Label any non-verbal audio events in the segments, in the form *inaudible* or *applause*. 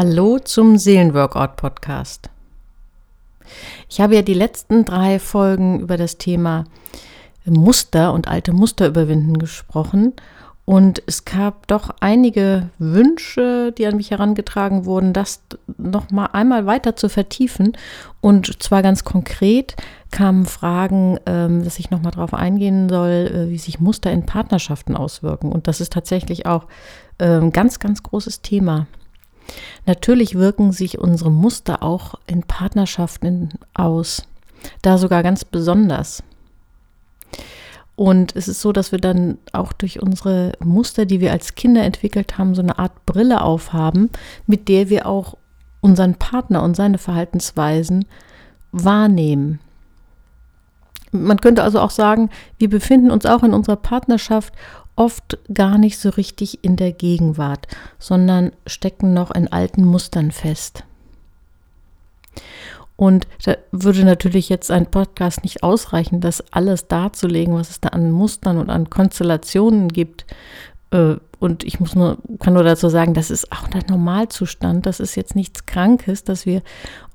Hallo zum Seelenworkout Podcast. Ich habe ja die letzten drei Folgen über das Thema Muster und alte Muster überwinden gesprochen und es gab doch einige Wünsche, die an mich herangetragen wurden, das noch mal einmal weiter zu vertiefen. Und zwar ganz konkret kamen Fragen, ähm, dass ich noch mal darauf eingehen soll, äh, wie sich Muster in Partnerschaften auswirken. Und das ist tatsächlich auch ein ähm, ganz, ganz großes Thema. Natürlich wirken sich unsere Muster auch in Partnerschaften aus, da sogar ganz besonders. Und es ist so, dass wir dann auch durch unsere Muster, die wir als Kinder entwickelt haben, so eine Art Brille aufhaben, mit der wir auch unseren Partner und seine Verhaltensweisen wahrnehmen. Man könnte also auch sagen, wir befinden uns auch in unserer Partnerschaft oft gar nicht so richtig in der Gegenwart, sondern stecken noch in alten Mustern fest. Und da würde natürlich jetzt ein Podcast nicht ausreichen, das alles darzulegen, was es da an Mustern und an Konstellationen gibt. Äh, und ich muss nur, kann nur dazu sagen, das ist auch der Normalzustand. Das ist jetzt nichts Krankes, dass wir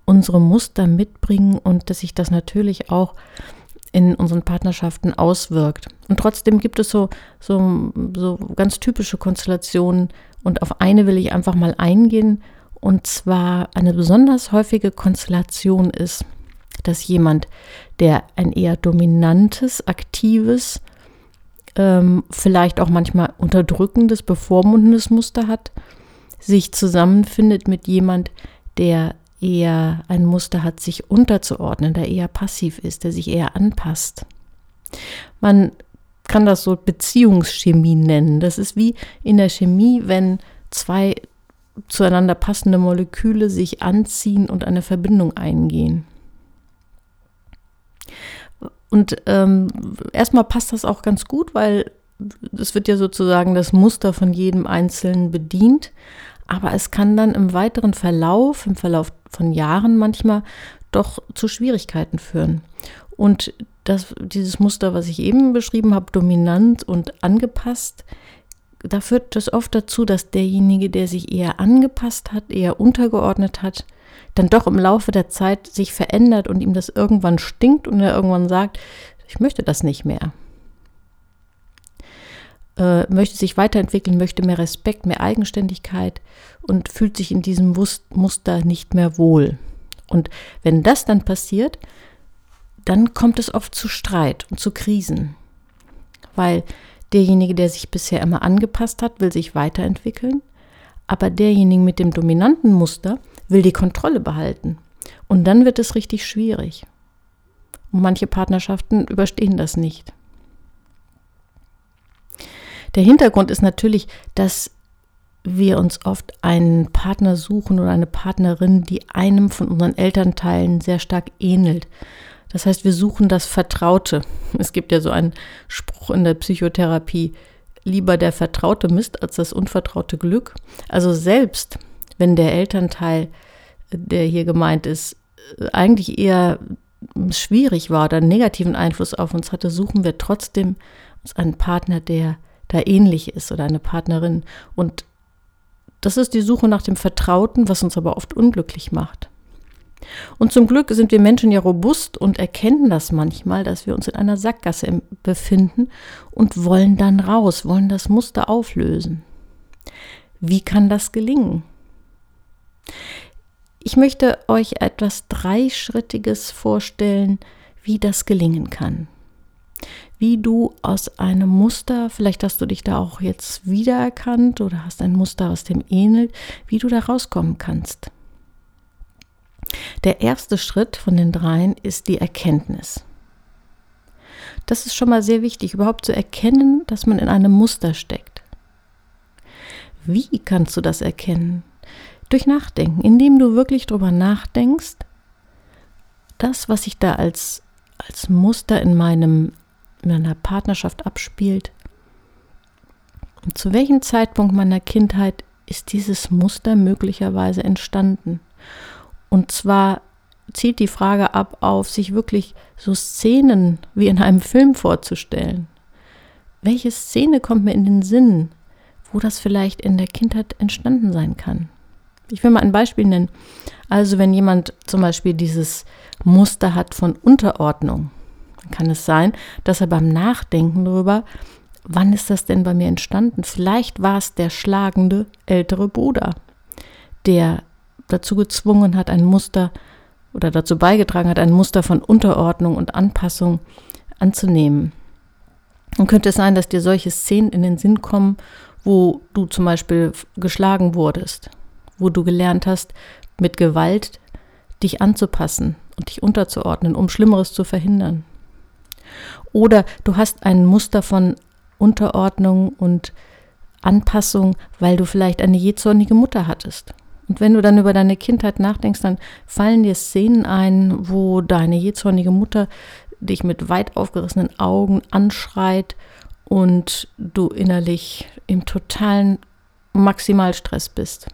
unsere Muster mitbringen und dass sich das natürlich auch in unseren Partnerschaften auswirkt. Und trotzdem gibt es so, so, so ganz typische Konstellationen und auf eine will ich einfach mal eingehen und zwar eine besonders häufige Konstellation ist, dass jemand, der ein eher dominantes, aktives, ähm, vielleicht auch manchmal unterdrückendes, bevormundendes Muster hat, sich zusammenfindet mit jemand, der eher ein Muster hat, sich unterzuordnen, der eher passiv ist, der sich eher anpasst. Man kann das so Beziehungschemie nennen. Das ist wie in der Chemie, wenn zwei zueinander passende Moleküle sich anziehen und eine Verbindung eingehen. Und ähm, erstmal passt das auch ganz gut, weil es wird ja sozusagen das Muster von jedem Einzelnen bedient. Aber es kann dann im weiteren Verlauf, im Verlauf von Jahren manchmal doch zu Schwierigkeiten führen. Und das, dieses Muster, was ich eben beschrieben habe, dominant und angepasst, da führt das oft dazu, dass derjenige, der sich eher angepasst hat, eher untergeordnet hat, dann doch im Laufe der Zeit sich verändert und ihm das irgendwann stinkt und er irgendwann sagt, ich möchte das nicht mehr. Äh, möchte sich weiterentwickeln, möchte mehr Respekt, mehr Eigenständigkeit und fühlt sich in diesem Muster nicht mehr wohl. Und wenn das dann passiert, dann kommt es oft zu Streit und zu Krisen, weil Derjenige, der sich bisher immer angepasst hat, will sich weiterentwickeln, aber derjenige mit dem dominanten Muster will die Kontrolle behalten. Und dann wird es richtig schwierig. Und manche Partnerschaften überstehen das nicht. Der Hintergrund ist natürlich, dass wir uns oft einen Partner suchen oder eine Partnerin, die einem von unseren Elternteilen sehr stark ähnelt. Das heißt, wir suchen das Vertraute. Es gibt ja so einen Spruch in der Psychotherapie, lieber der vertraute Mist als das unvertraute Glück. Also selbst wenn der Elternteil, der hier gemeint ist, eigentlich eher schwierig war oder einen negativen Einfluss auf uns hatte, suchen wir trotzdem uns einen Partner, der da ähnlich ist oder eine Partnerin. Und das ist die Suche nach dem Vertrauten, was uns aber oft unglücklich macht. Und zum Glück sind wir Menschen ja robust und erkennen das manchmal, dass wir uns in einer Sackgasse befinden und wollen dann raus, wollen das Muster auflösen. Wie kann das gelingen? Ich möchte euch etwas Dreischrittiges vorstellen, wie das gelingen kann. Wie du aus einem Muster, vielleicht hast du dich da auch jetzt wiedererkannt oder hast ein Muster, was dem ähnelt, wie du da rauskommen kannst. Der erste Schritt von den dreien ist die Erkenntnis. Das ist schon mal sehr wichtig, überhaupt zu erkennen, dass man in einem Muster steckt. Wie kannst du das erkennen? Durch Nachdenken, indem du wirklich darüber nachdenkst, das, was sich da als, als Muster in, meinem, in meiner Partnerschaft abspielt, und zu welchem Zeitpunkt meiner Kindheit ist dieses Muster möglicherweise entstanden? Und zwar zielt die Frage ab auf, sich wirklich so Szenen wie in einem Film vorzustellen. Welche Szene kommt mir in den Sinn, wo das vielleicht in der Kindheit entstanden sein kann? Ich will mal ein Beispiel nennen. Also wenn jemand zum Beispiel dieses Muster hat von Unterordnung, dann kann es sein, dass er beim Nachdenken darüber, wann ist das denn bei mir entstanden? Vielleicht war es der schlagende ältere Bruder, der dazu gezwungen hat, ein Muster oder dazu beigetragen hat, ein Muster von Unterordnung und Anpassung anzunehmen. Und könnte es sein, dass dir solche Szenen in den Sinn kommen, wo du zum Beispiel geschlagen wurdest, wo du gelernt hast, mit Gewalt dich anzupassen und dich unterzuordnen, um Schlimmeres zu verhindern. Oder du hast ein Muster von Unterordnung und Anpassung, weil du vielleicht eine jähzornige Mutter hattest. Und wenn du dann über deine Kindheit nachdenkst, dann fallen dir Szenen ein, wo deine jähzornige Mutter dich mit weit aufgerissenen Augen anschreit und du innerlich im totalen Maximalstress bist.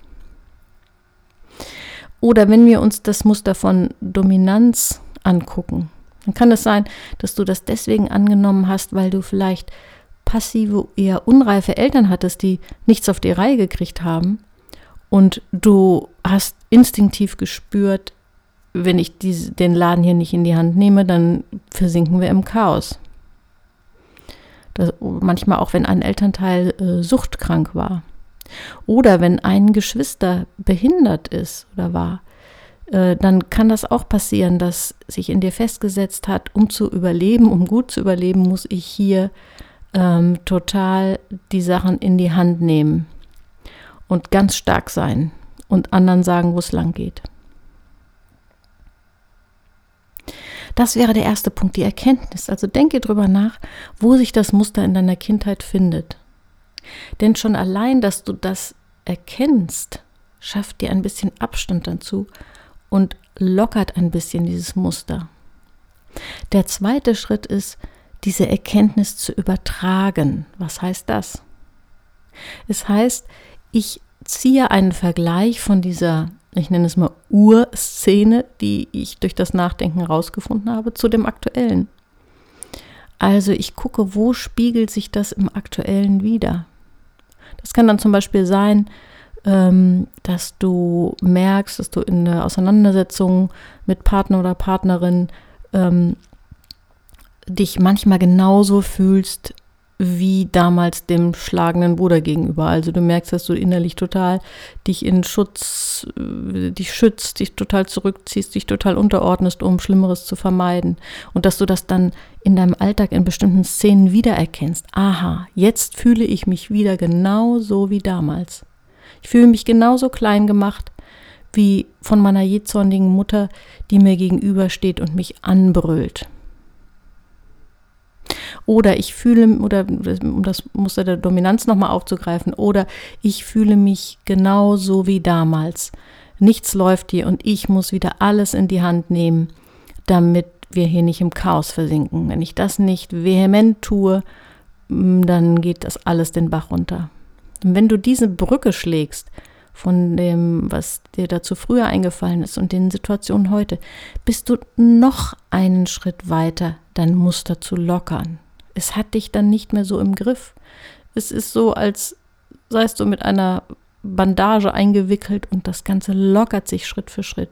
Oder wenn wir uns das Muster von Dominanz angucken, dann kann es sein, dass du das deswegen angenommen hast, weil du vielleicht passive, eher unreife Eltern hattest, die nichts auf die Reihe gekriegt haben. Und du hast instinktiv gespürt, wenn ich diese, den Laden hier nicht in die Hand nehme, dann versinken wir im Chaos. Das, manchmal auch, wenn ein Elternteil äh, suchtkrank war. Oder wenn ein Geschwister behindert ist oder war, äh, dann kann das auch passieren, dass sich in dir festgesetzt hat, um zu überleben, um gut zu überleben, muss ich hier ähm, total die Sachen in die Hand nehmen und ganz stark sein und anderen sagen, wo es lang geht. Das wäre der erste Punkt, die Erkenntnis. Also denke drüber nach, wo sich das Muster in deiner Kindheit findet. Denn schon allein, dass du das erkennst, schafft dir ein bisschen Abstand dazu und lockert ein bisschen dieses Muster. Der zweite Schritt ist, diese Erkenntnis zu übertragen. Was heißt das? Es heißt, ich ziehe einen Vergleich von dieser ich nenne es mal Urszene, die ich durch das Nachdenken rausgefunden habe, zu dem aktuellen. Also ich gucke, wo spiegelt sich das im aktuellen wieder. Das kann dann zum Beispiel sein, ähm, dass du merkst, dass du in der Auseinandersetzung mit Partner oder Partnerin ähm, dich manchmal genauso fühlst wie damals dem schlagenden Bruder gegenüber. Also du merkst, dass du innerlich total dich in Schutz, äh, dich schützt, dich total zurückziehst, dich total unterordnest, um Schlimmeres zu vermeiden. Und dass du das dann in deinem Alltag in bestimmten Szenen wiedererkennst. Aha, jetzt fühle ich mich wieder genauso wie damals. Ich fühle mich genauso klein gemacht wie von meiner jähzornigen Mutter, die mir gegenübersteht und mich anbrüllt. Oder ich fühle, oder um das Muster der Dominanz nochmal aufzugreifen, oder ich fühle mich genauso wie damals. Nichts läuft hier und ich muss wieder alles in die Hand nehmen, damit wir hier nicht im Chaos versinken. Wenn ich das nicht vehement tue, mm, dann geht das alles den Bach runter. Und wenn du diese Brücke schlägst von dem, was dir dazu früher eingefallen ist und den Situationen heute, bist du noch einen Schritt weiter, dein Muster zu lockern es hat dich dann nicht mehr so im Griff. Es ist so, als seist du mit einer Bandage eingewickelt und das Ganze lockert sich Schritt für Schritt.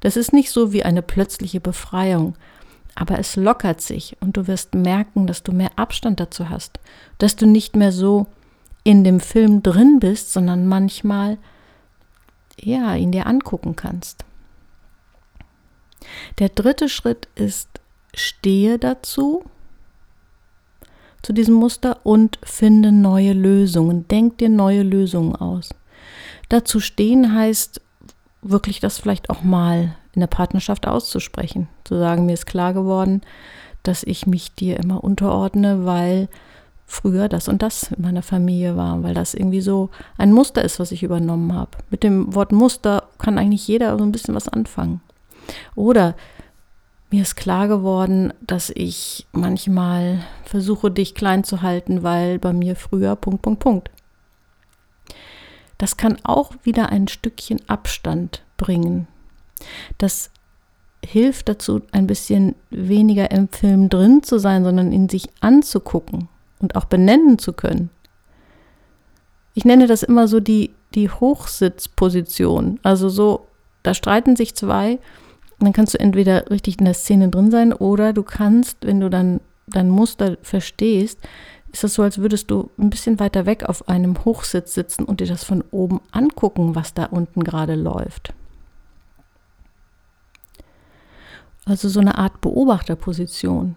Das ist nicht so wie eine plötzliche Befreiung, aber es lockert sich und du wirst merken, dass du mehr Abstand dazu hast, dass du nicht mehr so in dem Film drin bist, sondern manchmal ja, ihn dir angucken kannst. Der dritte Schritt ist, stehe dazu zu diesem Muster und finde neue Lösungen. Denk dir neue Lösungen aus. Dazu stehen heißt wirklich das vielleicht auch mal in der Partnerschaft auszusprechen. Zu sagen, mir ist klar geworden, dass ich mich dir immer unterordne, weil früher das und das in meiner Familie war, weil das irgendwie so ein Muster ist, was ich übernommen habe. Mit dem Wort Muster kann eigentlich jeder so ein bisschen was anfangen. Oder mir ist klar geworden, dass ich manchmal versuche, dich klein zu halten, weil bei mir früher Punkt, Punkt, Punkt. Das kann auch wieder ein Stückchen Abstand bringen. Das hilft dazu, ein bisschen weniger im Film drin zu sein, sondern in sich anzugucken und auch benennen zu können. Ich nenne das immer so die die Hochsitzposition. Also so, da streiten sich zwei. Dann kannst du entweder richtig in der Szene drin sein oder du kannst, wenn du dann dein Muster verstehst, ist das so, als würdest du ein bisschen weiter weg auf einem Hochsitz sitzen und dir das von oben angucken, was da unten gerade läuft. Also so eine Art Beobachterposition.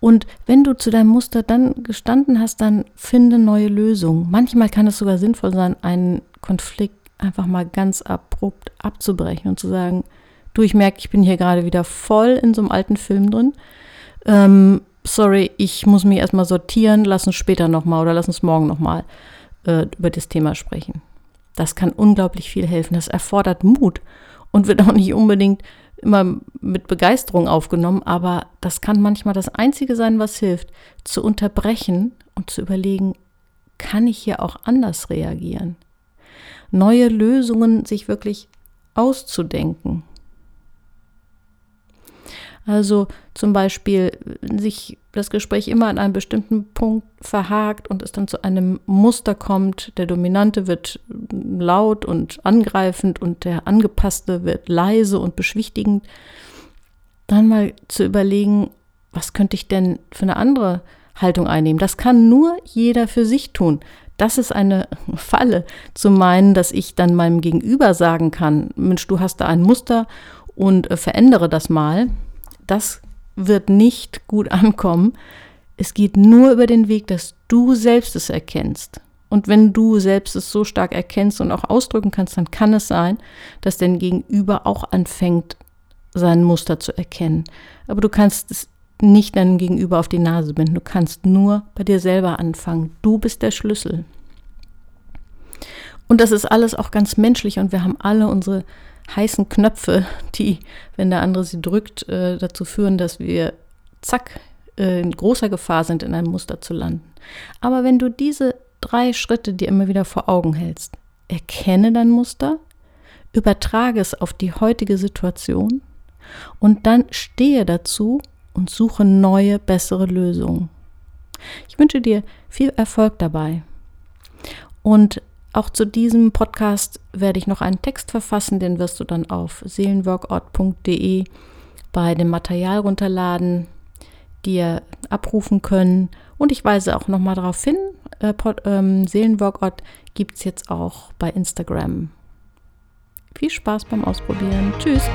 Und wenn du zu deinem Muster dann gestanden hast, dann finde neue Lösungen. Manchmal kann es sogar sinnvoll sein, einen Konflikt einfach mal ganz abrupt abzubrechen und zu sagen, du, ich merke, ich bin hier gerade wieder voll in so einem alten Film drin. Ähm, sorry, ich muss mich erstmal sortieren, lass uns später nochmal oder lass uns morgen nochmal äh, über das Thema sprechen. Das kann unglaublich viel helfen. Das erfordert Mut und wird auch nicht unbedingt immer mit Begeisterung aufgenommen, aber das kann manchmal das Einzige sein, was hilft, zu unterbrechen und zu überlegen, kann ich hier auch anders reagieren? Neue Lösungen sich wirklich auszudenken. Also zum Beispiel sich das Gespräch immer an einem bestimmten Punkt verhakt und es dann zu einem Muster kommt. Der Dominante wird laut und angreifend und der Angepasste wird leise und beschwichtigend. Dann mal zu überlegen, was könnte ich denn für eine andere Haltung einnehmen? Das kann nur jeder für sich tun. Das ist eine *laughs* Falle, zu meinen, dass ich dann meinem Gegenüber sagen kann, Mensch, du hast da ein Muster und äh, verändere das mal das wird nicht gut ankommen. Es geht nur über den Weg, dass du selbst es erkennst. Und wenn du selbst es so stark erkennst und auch ausdrücken kannst, dann kann es sein, dass dein Gegenüber auch anfängt, sein Muster zu erkennen. Aber du kannst es nicht deinem Gegenüber auf die Nase binden. Du kannst nur bei dir selber anfangen. Du bist der Schlüssel. Und das ist alles auch ganz menschlich und wir haben alle unsere heißen Knöpfe, die, wenn der andere sie drückt, äh, dazu führen, dass wir zack äh, in großer Gefahr sind, in einem Muster zu landen. Aber wenn du diese drei Schritte dir immer wieder vor Augen hältst, erkenne dein Muster, übertrage es auf die heutige Situation und dann stehe dazu und suche neue, bessere Lösungen. Ich wünsche dir viel Erfolg dabei. Und auch zu diesem Podcast werde ich noch einen Text verfassen, den wirst du dann auf seelenworkout.de bei dem Material runterladen, dir abrufen können. Und ich weise auch nochmal darauf hin, äh, ähm, Seelenworkout gibt es jetzt auch bei Instagram. Viel Spaß beim Ausprobieren. Tschüss.